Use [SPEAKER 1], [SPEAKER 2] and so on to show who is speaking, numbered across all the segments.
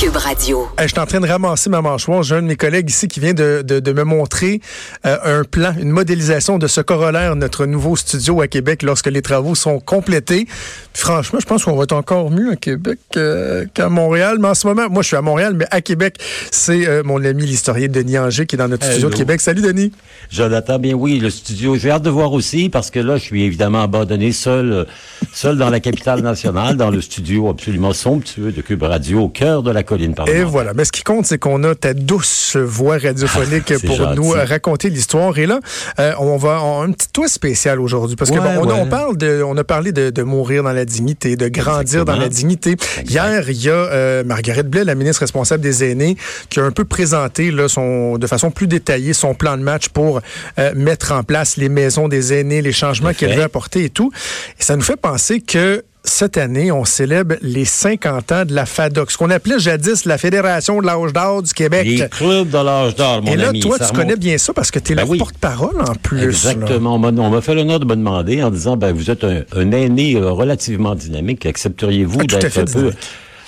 [SPEAKER 1] Cube Radio.
[SPEAKER 2] je suis en train de ramasser ma mâchoire. J'ai un de mes collègues ici qui vient de, de, de me montrer euh, un plan, une modélisation de ce corollaire, notre nouveau studio à Québec, lorsque les travaux sont complétés. Puis franchement, je pense qu'on va être encore mieux à Québec euh, qu'à Montréal. Mais en ce moment, moi, je suis à Montréal, mais à Québec, c'est euh, mon ami l'historien Denis Anger qui est dans notre studio de Québec. Salut, Denis.
[SPEAKER 3] Jonathan, bien oui, le studio. J'ai hâte de voir aussi, parce que là, je suis évidemment abandonné seul, seul dans la capitale nationale, dans le studio absolument somptueux de Cube Radio, au cœur de la colline
[SPEAKER 2] Et voilà. Mais ce qui compte, c'est qu'on a ta douce voix radiophonique pour
[SPEAKER 3] gentil.
[SPEAKER 2] nous euh, raconter l'histoire. Et là, euh, on va on a un petit toit spécial aujourd'hui parce que
[SPEAKER 3] Ouais,
[SPEAKER 2] bon, on,
[SPEAKER 3] ouais.
[SPEAKER 2] on parle de, on a parlé de, de mourir dans la dignité, de grandir dans la dignité. Hier, il y a euh, Margaret Blais, la ministre responsable des aînés, qui a un peu présenté là, son, de façon plus détaillée son plan de match pour euh, mettre en place les maisons des aînés, les changements qu'elle veut apporter et tout. Et ça nous fait penser que cette année, on célèbre les 50 ans de la FADOC, ce qu'on appelait jadis la Fédération de l'âge d'or du Québec.
[SPEAKER 3] Les clubs de l'âge d'or, mon
[SPEAKER 2] Et là,
[SPEAKER 3] ami.
[SPEAKER 2] toi, tu
[SPEAKER 3] remonte-
[SPEAKER 2] connais bien ça parce que tu es
[SPEAKER 3] Ben oui.
[SPEAKER 2] porte-parole en plus.
[SPEAKER 3] Exactement. On m'a- on m'a fait l'honneur de me demander en disant, ben, vous êtes un, un aîné euh, relativement dynamique. Accepteriez-vous
[SPEAKER 2] Ah,
[SPEAKER 3] d'être un peu.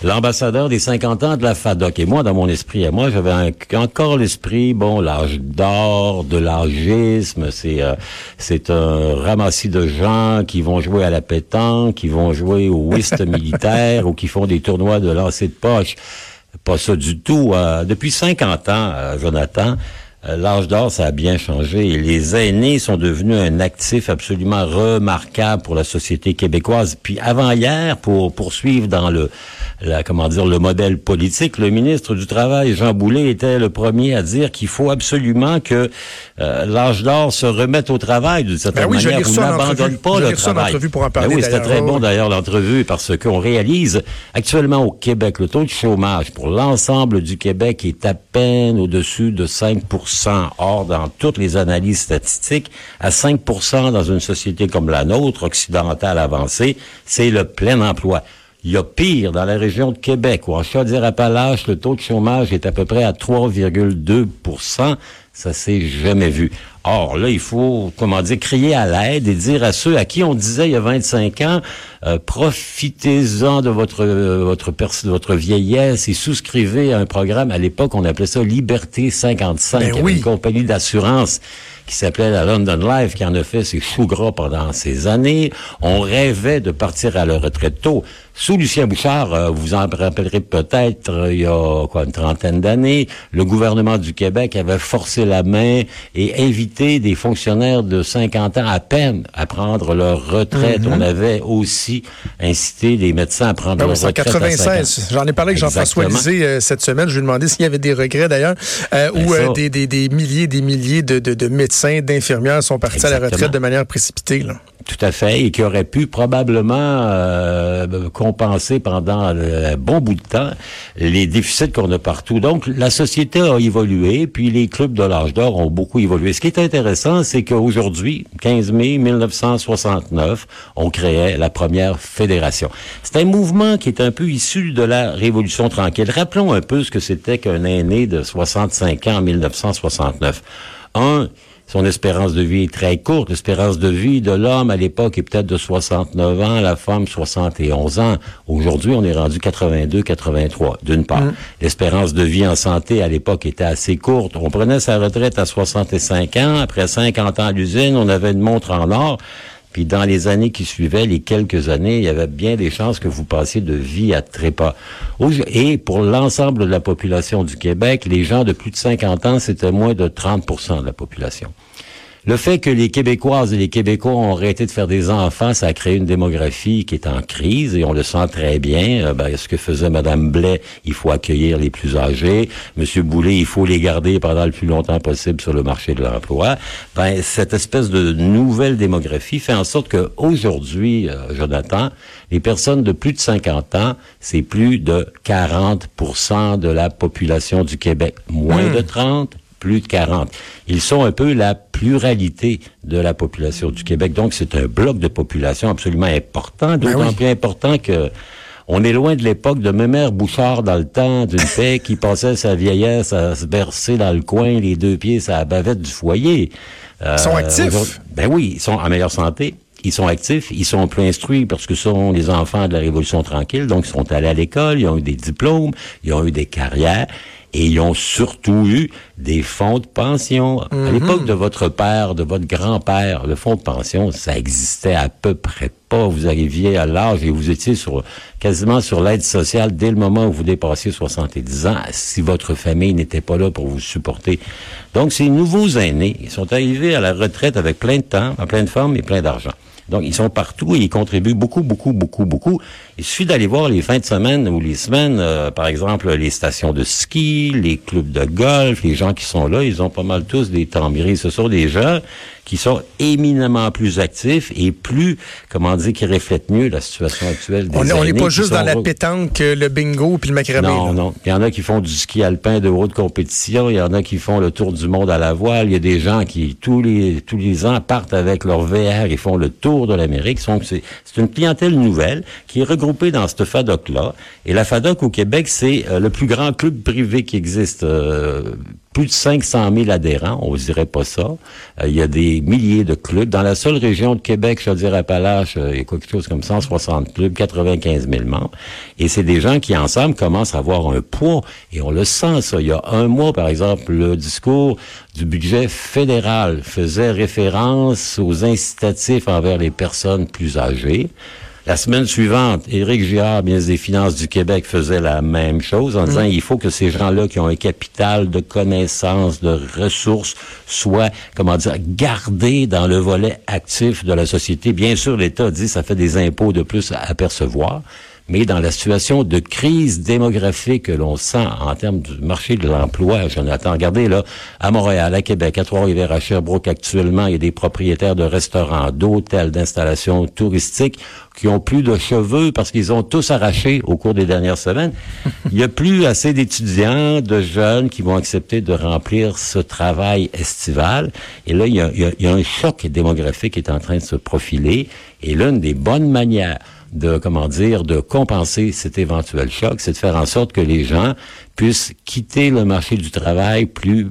[SPEAKER 3] L'ambassadeur des 50 ans de la FADOC? Et moi, dans mon esprit à moi, j'avais encore l'esprit, bon, l'âge d'or, de l'âgisme. C'est, euh, c'est un ramassis de gens qui vont jouer à la pétanque, qui vont jouer au whist militaire ou qui font des tournois de lancer de poche. Pas ça du tout. Euh, depuis 50 ans, euh, Jonathan, L'âge d'or, ça a bien changé. Et les aînés sont devenus un actif absolument remarquable pour la société québécoise. Puis avant hier, pour poursuivre dans le, la, comment dire, le modèle politique, le ministre du Travail, Jean Boulet, était le premier à dire qu'il faut absolument que euh, l'âge d'or se remette au travail d'une certaine
[SPEAKER 2] Ben oui,
[SPEAKER 3] manière.
[SPEAKER 2] en
[SPEAKER 3] n'abandonne pas
[SPEAKER 2] Je
[SPEAKER 3] le travail.
[SPEAKER 2] entrevue pour en
[SPEAKER 3] Ben oui, c'était très bon d'ailleurs l'entrevue parce qu'on réalise actuellement au Québec le taux de chômage pour l'ensemble du Québec est à peine au-dessus de 5 Or, dans toutes les analyses statistiques, à 5% dans une société comme la nôtre, occidentale avancée, c'est le plein emploi. Il y a pire dans la région de Québec, où en Chaudière-Appalaches, le taux de chômage est à peu près à 3,2% Ça s'est jamais vu. Or, là, il faut, comment dire, crier à l'aide et dire à ceux à qui on disait il y a 25 ans, euh, profitez-en de votre euh, votre pers- de votre vieillesse et souscrivez à un programme. À l'époque, on appelait ça Liberté 55.
[SPEAKER 2] Ben oui.
[SPEAKER 3] une compagnie d'assurance qui s'appelait la London Life, qui en a fait ses choux gras pendant ces années. On rêvait de partir à la retraite tôt. Sous Lucien Bouchard, euh, vous en rappellerez peut-être, euh, il y a quoi, une trentaine d'années, le gouvernement du Québec avait forcé la main et invité des fonctionnaires de 50 ans à peine à prendre leur retraite. On avait aussi incité les médecins à prendre
[SPEAKER 2] Ben
[SPEAKER 3] leur
[SPEAKER 2] oui, en
[SPEAKER 3] retraite à 50 ans.
[SPEAKER 2] 96. J'en ai parlé avec Jean-François. Lisée euh, cette semaine. Je lui ai demandé s'il y avait des regrets d'ailleurs, euh,
[SPEAKER 3] Ben
[SPEAKER 2] où euh, des, des, des milliers des milliers de, de, de médecins, d'infirmières sont partis à la retraite de manière précipitée. Là.
[SPEAKER 3] Tout à fait, et qui aurait pu probablement compenser pendant un bon bout de temps les déficits qu'on a partout. Donc, la société a évolué, puis les clubs de l'âge d'or ont beaucoup évolué. Ce qui est intéressant, c'est qu'aujourd'hui, 15 mai 1969, on créait la première fédération. C'est un mouvement qui est un peu issu de la Révolution tranquille. Rappelons un peu ce que c'était qu'un aîné de 65 ans en 1969. Un, son espérance de vie est très courte. L'espérance de vie de l'homme à l'époque est peut-être de 69 ans, la femme 71 ans. Aujourd'hui, on est rendu 82, 83, d'une part. L'espérance de vie en santé à l'époque était assez courte. On prenait sa retraite à 65 ans. Après 50 ans à l'usine, on avait une montre en or. Puis dans les années qui suivaient, les quelques années, il y avait bien des chances que vous passiez de vie à trépas. Et pour l'ensemble de la population du Québec, les gens de plus de 50 ans, c'était moins de 30% de la population. Le fait que les Québécoises et les Québécois ont arrêté de faire des enfants, ça a créé une démographie qui est en crise et on le sent très bien. Euh, ben, ce que faisait Madame Blais, il faut accueillir les plus âgés. Monsieur Boulay, il faut les garder pendant le plus longtemps possible sur le marché de l'emploi. Ben, cette espèce de nouvelle démographie fait en sorte que aujourd'hui, euh, Jonathan, les personnes de plus de 50 ans, c'est plus de 40% de la population du Québec. Moins de 30, plus de 40. Ils sont un peu la pluralité de la population du Québec. Donc, c'est un bloc de population absolument important,
[SPEAKER 2] Ben
[SPEAKER 3] d'autant
[SPEAKER 2] oui.
[SPEAKER 3] plus important que on est loin de l'époque de Mémère Bouchard dans le temps d'une paix qui passait sa vieillesse à se bercer dans le coin, les deux pieds sur la bavette du foyer. Euh,
[SPEAKER 2] Ils sont actifs.
[SPEAKER 3] aujourd'hui- Ben oui, ils sont en meilleure santé. Ils sont actifs, ils sont plus instruits parce que ce sont les enfants de la Révolution tranquille, donc ils sont allés à l'école, ils ont eu des diplômes, ils ont eu des carrières et ils ont surtout eu des fonds de pension. À l'époque de votre père, de votre grand-père, le fonds de pension, ça existait à peu près pas. Vous arriviez à l'âge et vous étiez sur quasiment sur l'aide sociale dès le moment où vous dépassiez 70 ans, si votre famille n'était pas là pour vous supporter. Donc, ces nouveaux aînés, ils sont arrivés à la retraite avec plein de temps, en pleine forme et plein d'argent. Donc, ils sont partout et ils contribuent beaucoup, beaucoup, beaucoup, beaucoup. Il suffit d'aller voir les fins de semaine ou les semaines, euh, par exemple, les stations de ski, les clubs de golf, les gens qui sont là, ils ont pas mal tous des temps mûris. Ce sont des gens qui sont éminemment plus actifs et plus, comment dire, qui reflètent mieux la situation actuelle des
[SPEAKER 2] On n'est pas juste dans la pétanque, euh, le bingo puis le macramé.
[SPEAKER 3] non,
[SPEAKER 2] là.
[SPEAKER 3] non. Il y en a qui font du ski alpin de haute compétition. Il y en a qui font le tour du monde à la voile. Il y a des gens qui, tous les, tous les ans, partent avec leur VR et font le tour de l'Amérique. Donc, c'est, c'est une clientèle nouvelle qui est regroupée dans cette FADOC-là. Et la FADOC au Québec, c'est euh, le plus grand club privé qui existe. Euh, plus de 500 000 adhérents, on ne dirait pas ça. Euh, il y a des milliers de clubs. Dans la seule région de Québec, je veux dire Appalaches, euh, il y a quelque chose comme 160 clubs, 95 000 membres. Et c'est des gens qui, ensemble, commencent à avoir un poids. Et on le sent, ça. Il y a un mois, par exemple, le discours du budget fédéral faisait référence aux incitatifs envers les personnes plus âgées. La semaine suivante, Éric Girard, ministre des Finances du Québec, faisait la même chose en disant il faut que ces gens-là qui ont un capital de connaissances, de ressources, soient, comment dire, gardés dans le volet actif de la société. Bien sûr, l'État dit ça fait des impôts de plus à percevoir. Mais dans la situation de crise démographique que l'on sent en termes du marché de l'emploi, Jonathan, regardez là, à Montréal, à Québec, à Trois-Rivières, à Sherbrooke, actuellement, il y a des propriétaires de restaurants, d'hôtels, d'installations touristiques qui ont plus de cheveux parce qu'ils ont tous arraché au cours des dernières semaines. Il n'y a plus assez d'étudiants, de jeunes qui vont accepter de remplir ce travail estival. Et là, il y a, il y a- il y a un choc démographique qui est en train de se profiler. Et l'une des bonnes manières de, comment dire, de compenser cet éventuel choc, c'est de faire en sorte que les gens puissent quitter le marché du travail plus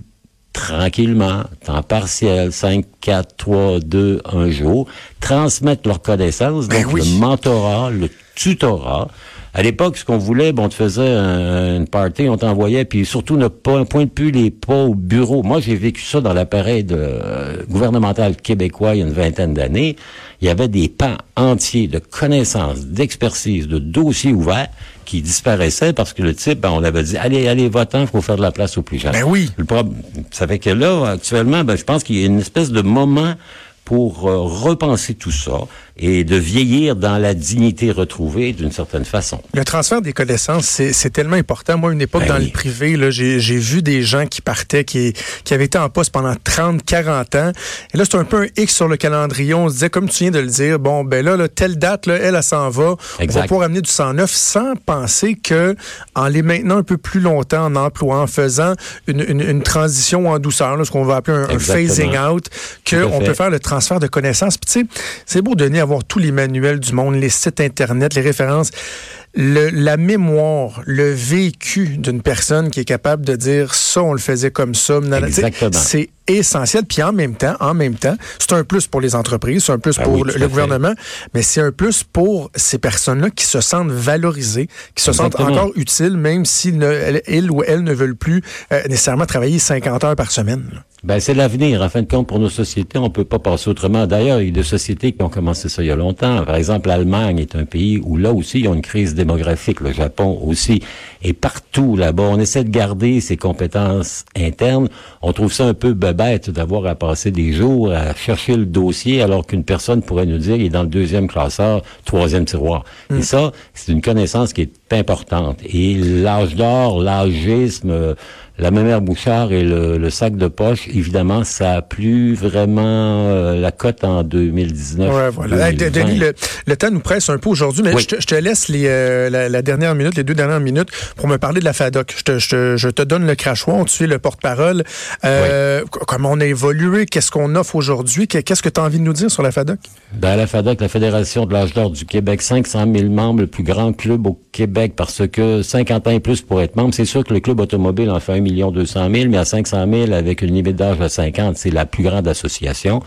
[SPEAKER 3] tranquillement, temps partiel, 5, 4, 3, 2, 1 jour, transmettre leurs connaissances,
[SPEAKER 2] Ben
[SPEAKER 3] donc
[SPEAKER 2] oui.
[SPEAKER 3] le mentorat, le tutorat. À l'époque, ce qu'on voulait, bon, on te faisait un- une party, on t'envoyait, puis surtout ne pas pointe plus les pas au bureau. Moi, j'ai vécu ça dans l'appareil euh, gouvernemental québécois il y a une vingtaine d'années. Il y avait des pans entiers de connaissances, d'expertise, de dossiers ouverts qui disparaissaient parce que le type, ben, on avait dit, allez, allez, votant, il faut faire de la place aux plus jeunes.
[SPEAKER 2] Ben oui.
[SPEAKER 3] Le problème, ça fait que là, actuellement, ben, je pense qu'il y a une espèce de moment pour euh, repenser tout ça et de vieillir dans la dignité retrouvée d'une certaine façon.
[SPEAKER 2] Le transfert des connaissances, c'est tellement important. Moi, une époque,
[SPEAKER 3] Ben
[SPEAKER 2] dans
[SPEAKER 3] oui.
[SPEAKER 2] le privé, j'ai vu des gens qui partaient, qui, qui avaient été en poste pendant 30, 40 ans. Et là, c'est un peu un X sur le calendrier. On se disait, comme tu viens de le dire, bon, ben là, là, telle date, là, elle, elle s'en va. On va pouvoir amener du 109 sans penser que, en les maintenant un peu plus longtemps en emploi, en faisant une, une, une transition en douceur, là, ce qu'on va appeler un, un phasing out, qu'on peut faire le transfert de connaissances. Puis tu sais, c'est beau, Denis, avoir tous les manuels du monde, les sites Internet, les références. Le- la mémoire, le vécu d'une personne qui est capable de dire ça, on le faisait comme ça. C'est essentiel. Puis en même temps, en même temps, c'est un plus pour les entreprises, c'est un plus
[SPEAKER 3] Ben
[SPEAKER 2] pour
[SPEAKER 3] oui,
[SPEAKER 2] le, gouvernement, mais c'est un plus pour ces personnes-là qui se sentent valorisées, qui se sentent encore utiles, même s'ils ne, ils ou elles ne veulent plus euh, nécessairement travailler 50 heures par semaine. là.
[SPEAKER 3] Ben, c'est l'avenir. En fin de compte, pour nos sociétés, on peut pas passer autrement. D'ailleurs, il y a des sociétés qui ont commencé ça il y a longtemps. Par exemple, l'Allemagne est un pays où là aussi, ils ont une crise démographique. Le Japon aussi. Et partout là-bas, on essaie de garder ses compétences internes. On trouve ça un peu babou bête d'avoir à passer des jours à chercher le dossier alors qu'une personne pourrait nous dire il est dans le deuxième classeur, troisième tiroir. Et
[SPEAKER 2] Mm.
[SPEAKER 3] ça, c'est une connaissance qui est importante. Et l'âge d'or, l'âgisme, euh, la mémère Bouchard et le, le sac de poche, évidemment, ça a plus vraiment euh, la cote en 2019.
[SPEAKER 2] Ouais, voilà. Hey,
[SPEAKER 3] 2020.
[SPEAKER 2] Denis, le, le temps nous presse un peu aujourd'hui, mais
[SPEAKER 3] Oui.
[SPEAKER 2] je, te, je te laisse les, euh, la, la dernière minute, les deux dernières minutes pour me parler de la FADOC. Je te, je te, je te donne le crachoir, tu es le porte-parole. Euh, Comment on a évolué, qu'est-ce qu'on offre aujourd'hui, Que- qu'est-ce que tu as envie de nous dire sur la FADOC?
[SPEAKER 3] Dans la FADOC, la Fédération de l'âge d'or du Québec, 500 000 membres, le plus grand club au Québec parce que 50 ans et plus pour être membre. C'est sûr que le club automobile en fait 1 million 200 000, mais à 500 000 avec une limite d'âge à 50, c'est la plus grande association.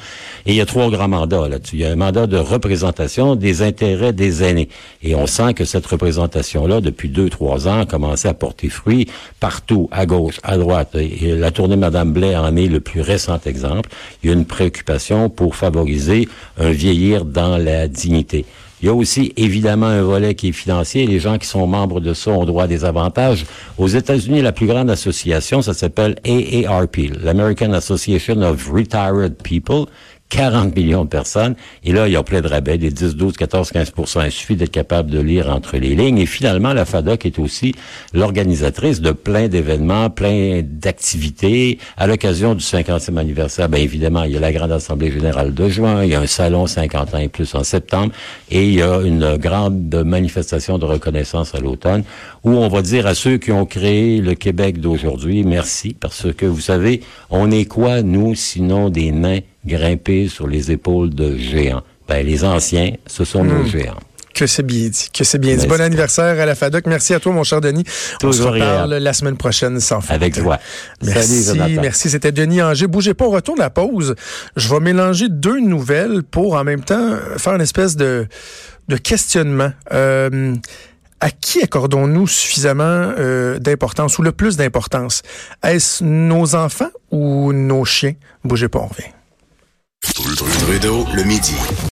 [SPEAKER 3] Et il y a trois grands mandats là-dessus. Il y a un mandat de représentation des intérêts des aînés. Et on sent que cette représentation-là, depuis deux, trois ans, a commencé à porter fruit partout, à gauche, à droite. Et la tournée Madame Blais en est le plus récent exemple. Il y a une préoccupation pour favoriser un vieillir dans la dignité. Il y a aussi évidemment un volet qui est financier. Les gens qui sont membres de ça ont droit à des avantages. Aux États-Unis, la plus grande association, ça s'appelle AARP, l'American Association of Retired People. 40 millions de personnes. Et là, il y a plein de rabais, des 10, 12, 14, 15 Il suffit d'être capable de lire entre les lignes. Et finalement, la FADOC est aussi l'organisatrice de plein d'événements, plein d'activités. À l'occasion du 50e anniversaire, bien évidemment, il y a la grande assemblée générale de juin, il y a un salon 50 ans et plus en septembre, et il y a une grande manifestation de reconnaissance à l'automne, où on va dire à ceux qui ont créé le Québec d'aujourd'hui, merci, parce que vous savez, on est quoi, nous, sinon des nains? Grimper sur les épaules de géants. Ben, les anciens, ce sont nos géants.
[SPEAKER 2] Que c'est bien dit. Que c'est bien dit. Bon anniversaire à la FADOC. Merci à toi, mon cher Denis. On se reparle la semaine prochaine sans faute.
[SPEAKER 3] Avec joie.
[SPEAKER 2] Merci,
[SPEAKER 3] Salut,
[SPEAKER 2] merci. C'était Denis Anger. Bougez pas, au retour de la pause. Je vais mélanger deux nouvelles pour en même temps faire une espèce de, de questionnement. Euh, à qui accordons-nous suffisamment euh, d'importance ou le plus d'importance? Est-ce nos enfants ou nos chiens? Bougez pas, on revient.
[SPEAKER 4] Trudeau, le midi.